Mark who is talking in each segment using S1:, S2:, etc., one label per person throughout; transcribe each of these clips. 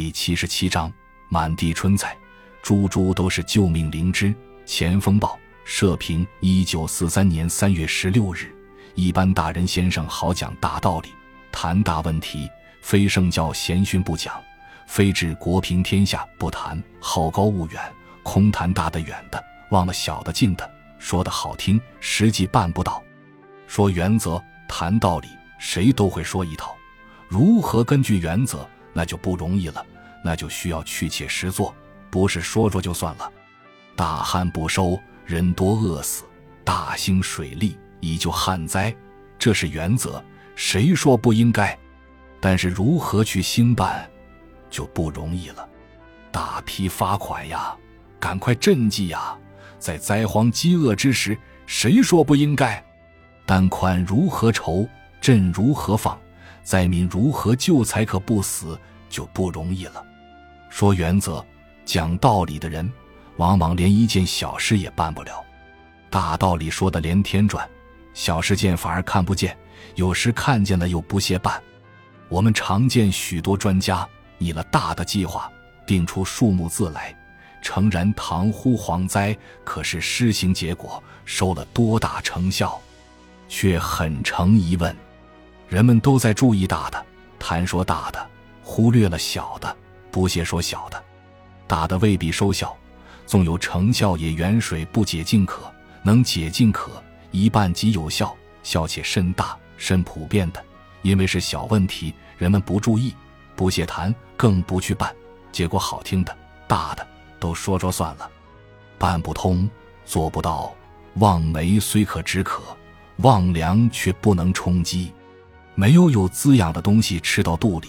S1: 第七十七章，满地春菜，株株都是救命灵芝。前锋报社评：一九四三年三月十六日，一般大人先生好讲大道理，谈大问题，非圣教贤训不讲，非治国平天下不谈，好高骛远，空谈大的远的，忘了小的近的。说的好听，实际办不到。说原则，谈道理，谁都会说一套，如何根据原则？那就不容易了，那就需要去切实做，不是说说就算了。大旱不收，人多饿死；大兴水利，以救旱灾，这是原则，谁说不应该？但是如何去兴办，就不容易了。大批发款呀，赶快赈济呀，在灾荒饥饿之时，谁说不应该？但款如何筹，赈如何放？灾民如何救才可不死，就不容易了。说原则、讲道理的人，往往连一件小事也办不了。大道理说的连天转，小事件反而看不见，有时看见了又不屑办。我们常见许多专家拟了大的计划，定出数目字来，诚然堂呼蝗灾，可是施行结果收了多大成效，却很成疑问。人们都在注意大的，谈说大的，忽略了小的，不屑说小的。大的未必收效，纵有成效，也远水不解近渴。能解近渴，一半即有效，效且甚大、甚普遍的。因为是小问题，人们不注意，不屑谈，更不去办。结果好听的、大的都说说算了，办不通，做不到。望梅虽可止渴，望凉却不能充饥。没有有滋养的东西吃到肚里，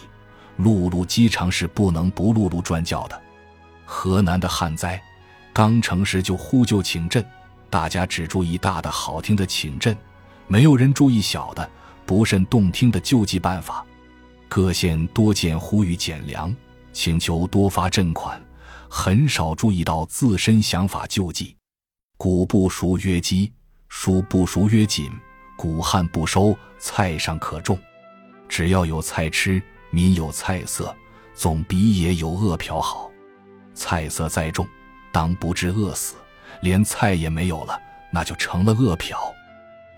S1: 辘辘饥肠是不能不辘辘转叫的。河南的旱灾，刚成时就呼救请赈，大家只注意大的好听的请赈，没有人注意小的不甚动听的救济办法。各县多见呼吁减粮，请求多发赈款，很少注意到自身想法救济。谷不熟曰饥，黍不熟曰紧。谷旱不收，菜上可种。只要有菜吃，民有菜色，总比也有饿殍好。菜色再重，当不致饿死；连菜也没有了，那就成了饿殍。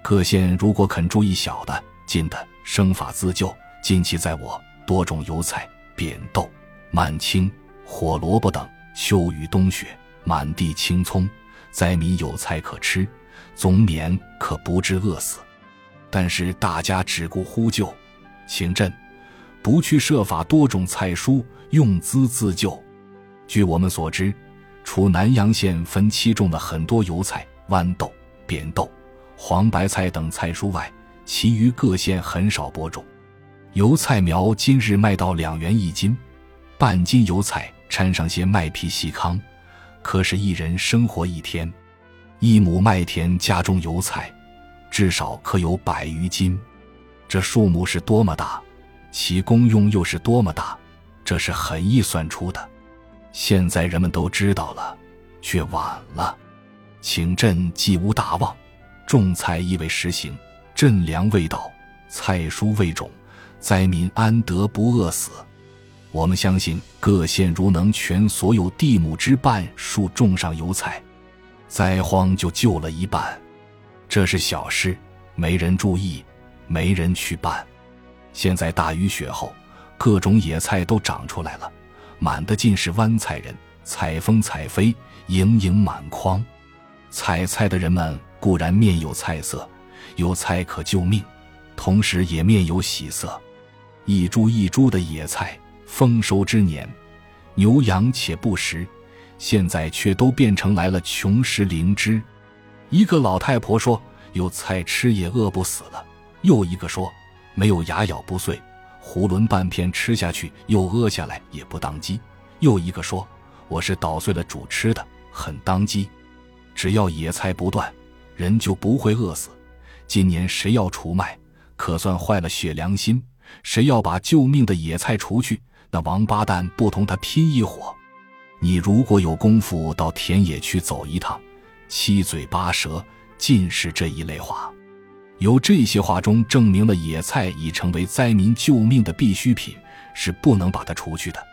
S1: 各县如果肯注意小的、近的，生法自救，近期在我，多种油菜、扁豆、满青、火萝卜等。秋雨冬雪，满地青葱，灾民有菜可吃，总免可不致饿死。但是大家只顾呼救、请朕，不去设法多种菜蔬用资自救。据我们所知，除南阳县分期种了很多油菜、豌豆、扁豆、黄白菜等菜蔬外，其余各县很少播种。油菜苗今日卖到两元一斤，半斤油菜掺上些麦皮细糠，可使一人生活一天。一亩麦田加种油菜。至少可有百余斤，这数目是多么大，其功用又是多么大，这是很易算出的。现在人们都知道了，却晚了。请朕既无大望，种菜亦未实行，赈粮未到，菜蔬未种，灾民安得不饿死？我们相信各县如能全所有地亩之半数种上油菜，灾荒就救了一半。这是小事，没人注意，没人去办。现在大雨雪后，各种野菜都长出来了，满的尽是湾菜人，采风采飞，盈盈满筐。采菜的人们固然面有菜色，有菜可救命，同时也面有喜色。一株一株的野菜，丰收之年，牛羊且不食，现在却都变成来了穷食灵芝。一个老太婆说：“有菜吃也饿不死了。”又一个说：“没有牙咬不碎，囫囵半片吃下去又饿下来也不当机。”又一个说：“我是捣碎了煮吃的，很当机。只要野菜不断，人就不会饿死。今年谁要除麦，可算坏了血良心。谁要把救命的野菜除去，那王八蛋不同他拼一伙。你如果有功夫到田野去走一趟。”七嘴八舌尽是这一类话，由这些话中证明了野菜已成为灾民救命的必需品，是不能把它除去的。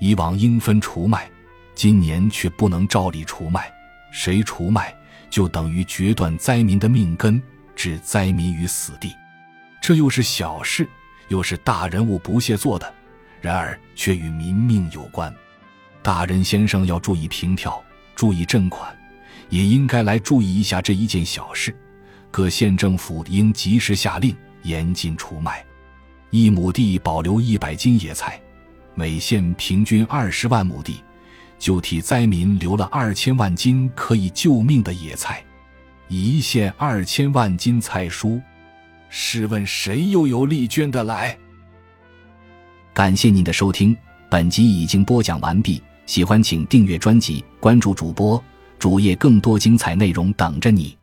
S1: 以往应分除卖，今年却不能照例除卖。谁除卖，就等于决断灾民的命根，置灾民于死地。这又是小事，又是大人物不屑做的，然而却与民命有关。大人先生要注意平调，注意赈款，也应该来注意一下这一件小事。各县政府应及时下令严禁出卖，一亩地保留一百斤野菜，每县平均二十万亩地，就替灾民留了二千万斤可以救命的野菜。一县二千万斤菜蔬，试问谁又有力捐得来？
S2: 感谢您的收听，本集已经播讲完毕。喜欢请订阅专辑，关注主播主页，更多精彩内容等着你。